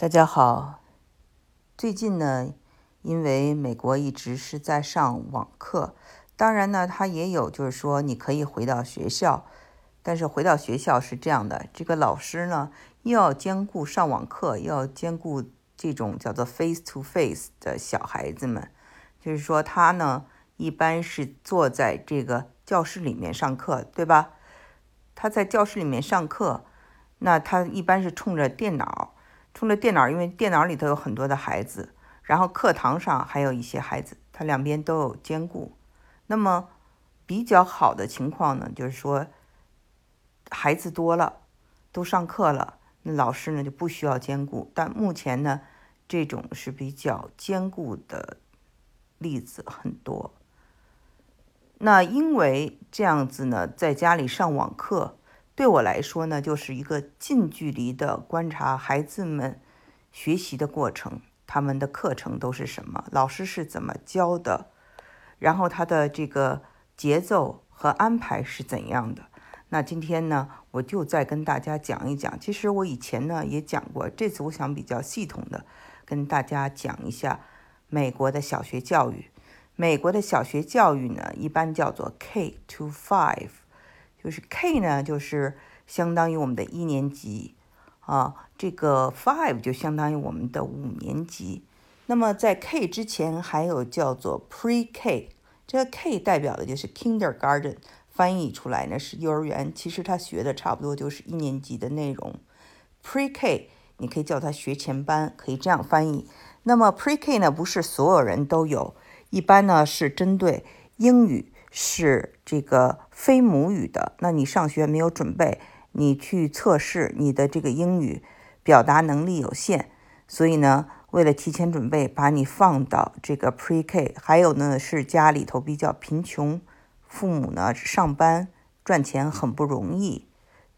大家好，最近呢，因为美国一直是在上网课，当然呢，它也有就是说你可以回到学校，但是回到学校是这样的，这个老师呢又要兼顾上网课，又要兼顾这种叫做 face to face 的小孩子们，就是说他呢一般是坐在这个教室里面上课，对吧？他在教室里面上课，那他一般是冲着电脑，除了电脑，因为电脑里头有很多的孩子，然后课堂上还有一些孩子，他两边都有兼顾。那么比较好的情况呢，就是说孩子多了，都上课了，那老师呢就不需要兼顾。但目前呢，这种是比较兼顾的例子很多。那因为这样子呢，在家里上网课，对我来说呢，就是一个近距离的观察孩子们学习的过程，他们的课程都是什么，老师是怎么教的，然后他的这个节奏和安排是怎样的。那今天呢，我就再跟大家讲一讲。其实我以前呢也讲过，这次我想比较系统的跟大家讲一下美国的小学教育。美国的小学教育呢，一般叫做 K to five，就是 K 呢，就是相当于我们的一年级啊，这个 five 就相当于我们的五年级。那么在 K 之前还有叫做 Pre K，这个 K 代表的就是 Kindergarten，翻译出来呢是幼儿园，其实他学的差不多就是一年级的内容。Pre K 你可以叫它学前班，可以这样翻译。那么 Pre K 呢，不是所有人都有。一般呢是针对英语是这个非母语的，那你上学没有准备，你去测试你的这个英语表达能力有限，所以呢，为了提前准备，把你放到这个 Pre-K。还有呢是家里头比较贫穷，父母呢上班赚钱很不容易，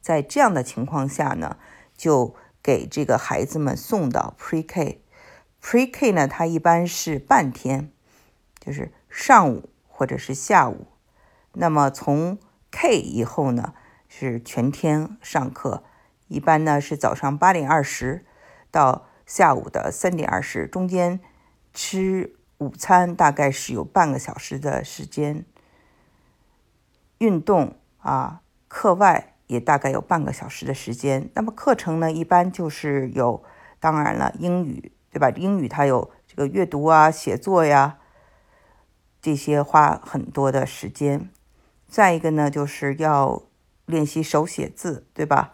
在这样的情况下呢，就给这个孩子们送到 Pre-K。Pre-K 呢，它一般是半天。就是上午或者是下午，那么从 K 以后呢是全天上课，一般呢是早上八点二十到下午的三点二十，中间吃午餐大概是有半个小时的时间，运动啊，课外也大概有半个小时的时间。那么课程呢一般就是有，当然了，英语对吧？英语它有这个阅读啊、写作呀。这些花很多的时间，再一个呢，就是要练习手写字，对吧？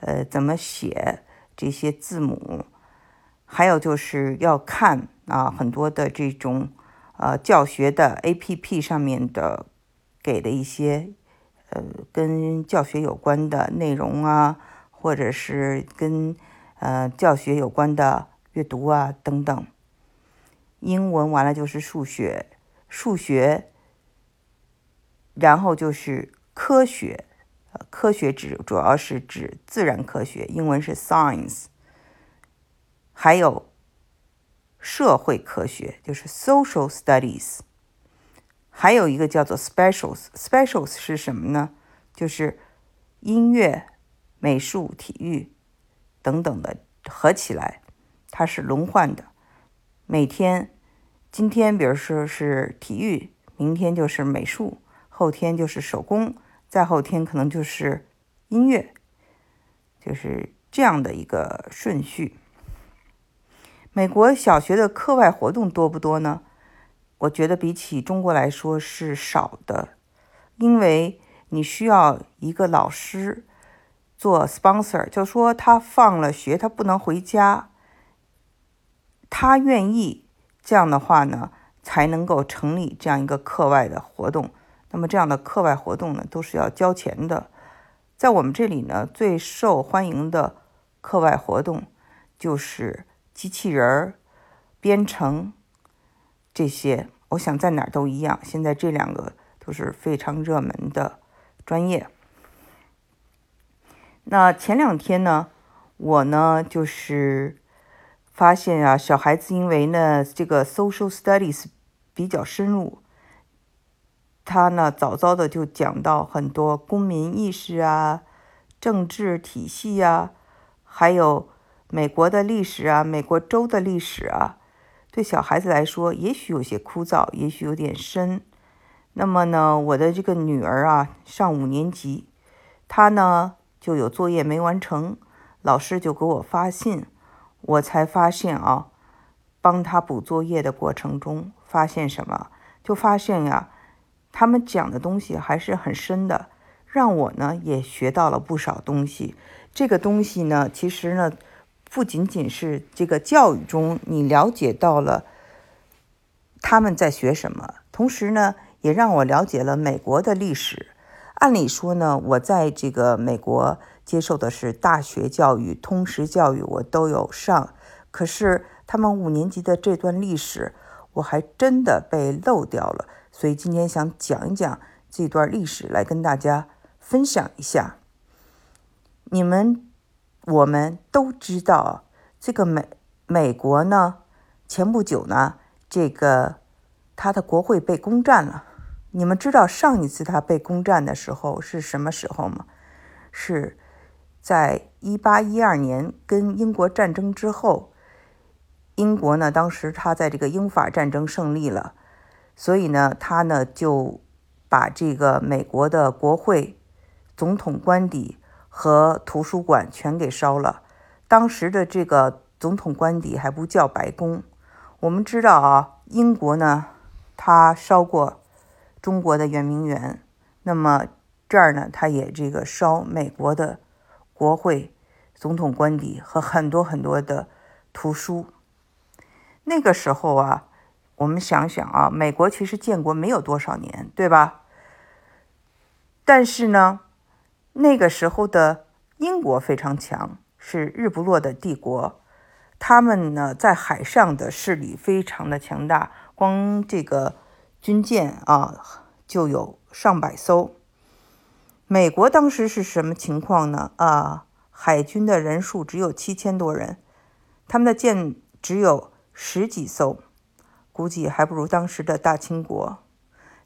呃，怎么写这些字母？还有就是要看啊，很多的这种呃教学的 APP 上面的给的一些呃跟教学有关的内容啊，或者是跟呃教学有关的阅读啊等等。英文完了就是数学。数学，然后就是科学，呃，科学指主要是指自然科学，英文是 science，还有社会科学，就是 social studies，还有一个叫做 specials，specials 是什么呢？就是音乐、美术、体育等等的合起来，它是轮换的，每天。今天，比如说是体育，明天就是美术，后天就是手工，再后天可能就是音乐，就是这样的一个顺序。美国小学的课外活动多不多呢？我觉得比起中国来说是少的，因为你需要一个老师做 sponsor，就说他放了学，他不能回家，他愿意。这样的话呢，才能够成立这样一个课外的活动。那么这样的课外活动呢，都是要交钱的。在我们这里呢，最受欢迎的课外活动就是机器人儿、编程这些。我想在哪儿都一样。现在这两个都是非常热门的专业。那前两天呢，我呢就是。发现啊，小孩子因为呢这个 social studies 比较深入，他呢早早的就讲到很多公民意识啊、政治体系啊，还有美国的历史啊，美国州的历史啊，对小孩子来说，也许有些枯燥，也许有点深。那么呢，我的这个女儿啊，上五年级，她呢就有作业没完成，老师就给我发信，我才发现啊，帮他补作业的过程中，发现什么？就发现呀，他们讲的东西还是很深的，让我呢也学到了不少东西。这个东西呢，其实呢，不仅仅是这个教育中你了解到了他们在学什么，同时呢。也让我了解了美国的历史。按理说呢，我在这个美国接受的是大学教育、通识教育，我都有上。可是他们五年级的这段历史，我还真的被漏掉了。所以今天想讲一讲这段历史，来跟大家分享一下。你们我们都知道，这个美美国呢，前不久呢，这个他的国会被攻占了。你们知道上一次他被攻占的时候是什么时候吗？是在一八一二年跟英国战争之后。英国呢，当时他在这个英法战争胜利了，所以呢，他呢就把这个美国的国会、总统官邸和图书馆全给烧了。当时的这个总统官邸还不叫白宫。我们知道啊，英国呢，他烧过。中国的圆明园，那么这儿呢，他也这个烧美国的国会、总统官邸和很多很多的图书。那个时候啊，我们想想啊，美国其实建国没有多少年，对吧？但是呢，那个时候的英国非常强，是日不落的帝国。他们呢，在海上的势力非常的强大，光这个。军舰啊，就有上百艘。美国当时是什么情况呢？啊，海军的人数只有七千多人，他们的舰只有十几艘，估计还不如当时的大清国。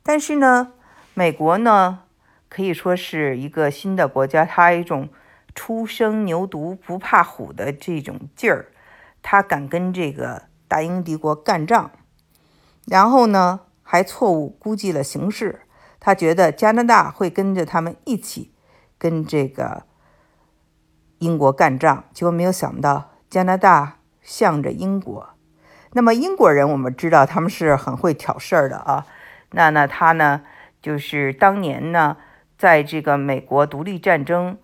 但是呢，美国呢可以说是一个新的国家，它一种初生牛犊不怕虎的这种劲儿，他敢跟这个大英帝国干仗，然后呢？还错误估计了形势，他觉得加拿大会跟着他们一起跟这个英国干仗，结果没有想到加拿大向着英国。那么英国人我们知道他们是很会挑事儿的啊。那那他呢，就是当年呢，在这个美国独立战争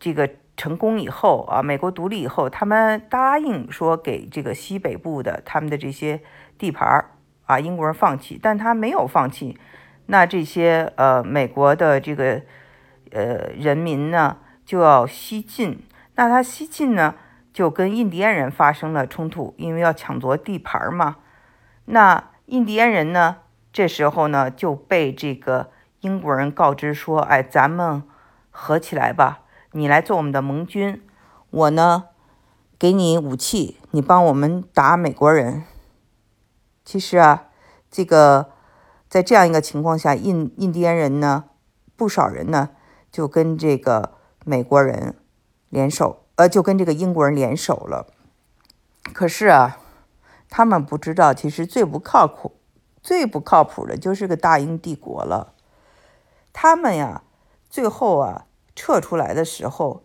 这个成功以后啊，美国独立以后，他们答应说给这个西北部的他们的这些地盘儿。啊英国人放弃，但他没有放弃。那这些呃美国的这个呃人民呢，就要西进。那他西进呢，就跟印第安人发生了冲突，因为要抢夺地盘嘛。那印第安人呢，这时候呢就被这个英国人告知说：“哎，咱们合起来吧，你来做我们的盟军，我呢给你武器，你帮我们打美国人。”其实啊，这个在这样一个情况下，印印第安人呢，不少人呢就跟这个美国人联手，呃，就跟这个英国人联手了。可是啊，他们不知道，其实最不靠谱、最不靠谱的就是个大英帝国了。他们呀，最后啊撤出来的时候，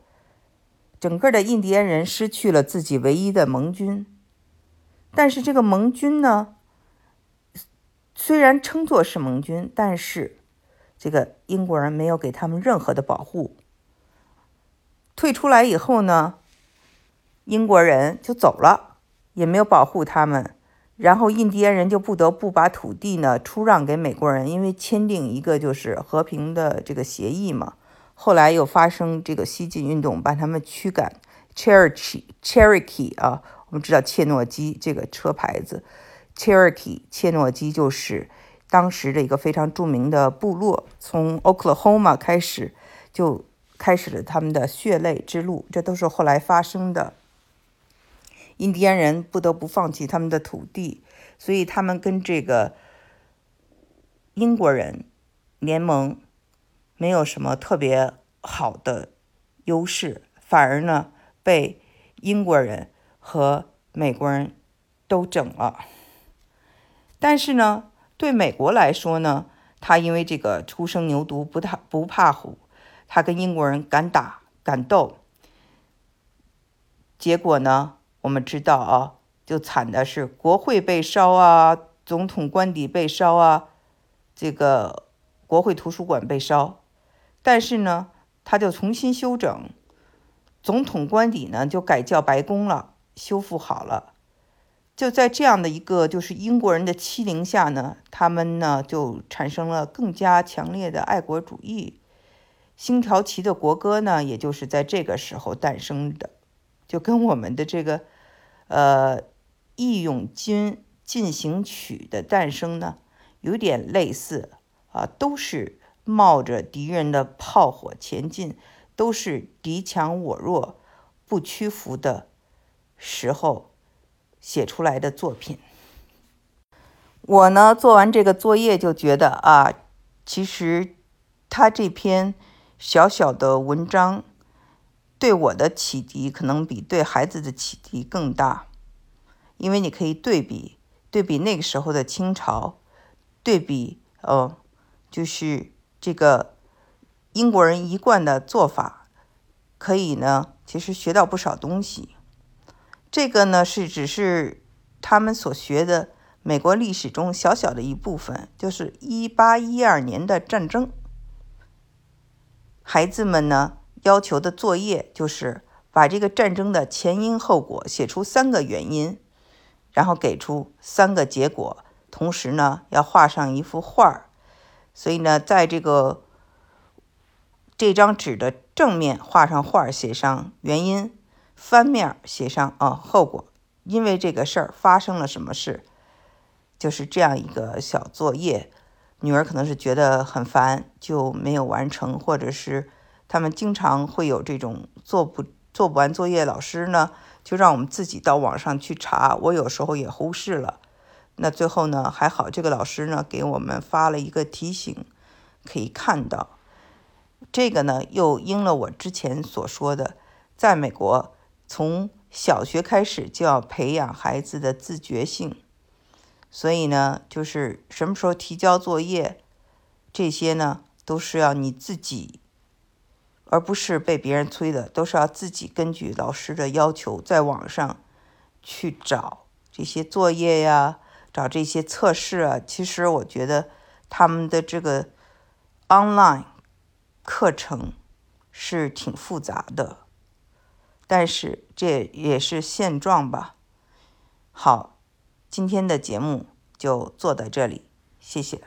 整个的印第安人失去了自己唯一的盟军，但是这个盟军呢？虽然称作是盟军，但是这个英国人没有给他们任何的保护。退出来以后呢，英国人就走了，也没有保护他们。然后印第安人就不得不把土地呢出让给美国人，因为签订一个就是和平的这个协议嘛。后来又发生这个西进运动，把他们驱赶。Cherokee Cherokee 啊，我们知道切诺基这个车牌子。Cherokee 切诺基就是当时的一个非常著名的部落，从 Oklahoma 开始就开始了他们的血泪之路，这都是后来发生的。印第安人不得不放弃他们的土地，所以他们跟这个英国人联盟没有什么特别好的优势，反而呢被英国人和美国人都整了。但是呢，对美国来说呢，他因为这个初生牛犊不怕不怕虎，他跟英国人敢打敢斗。结果呢，我们知道啊，就惨的是国会被烧啊，总统官邸被烧啊，这个国会图书馆被烧。但是呢，他就重新修整，总统官邸呢就改叫白宫了，修复好了。就在这样的一个就是英国人的欺凌下呢，他们呢就产生了更加强烈的爱国主义。星条旗的国歌呢，也就是在这个时候诞生的，就跟我们的这个呃《义勇军进行曲》的诞生呢有点类似啊，都是。冒着敌人的炮火前进，都是敌强我弱、不屈服的时候写出来的作品。我呢，做完这个作业就觉得啊，其实他这篇小小的文章对我的启迪，可能比对孩子的启迪更大，因为你可以对比对比那个时候的清朝，对比呃，就是。这个英国人一贯的做法，可以呢，其实学到不少东西。这个呢是只是他们所学的美国历史中小小的一部分，就是一八一二年的战争。孩子们呢要求的作业就是把这个战争的前因后果写出三个原因，然后给出三个结果，同时呢要画上一幅画儿。所以呢，在这个这张纸的正面画上画，写上原因；翻面写上啊后果。因为这个事儿发生了什么事，就是这样一个小作业。女儿可能是觉得很烦，就没有完成，或者是他们经常会有这种做不做不完作业，老师呢就让我们自己到网上去查。我有时候也忽视了。那最后呢，还好这个老师呢给我们发了一个提醒，可以看到，这个呢又应了我之前所说的，在美国从小学开始就要培养孩子的自觉性，所以呢，就是什么时候提交作业，这些呢都是要你自己，而不是被别人催的，都是要自己根据老师的要求在网上去找这些作业呀。找这些测试啊，其实我觉得他们的这个 online 课程是挺复杂的，但是这也是现状吧。好，今天的节目就做到这里，谢谢。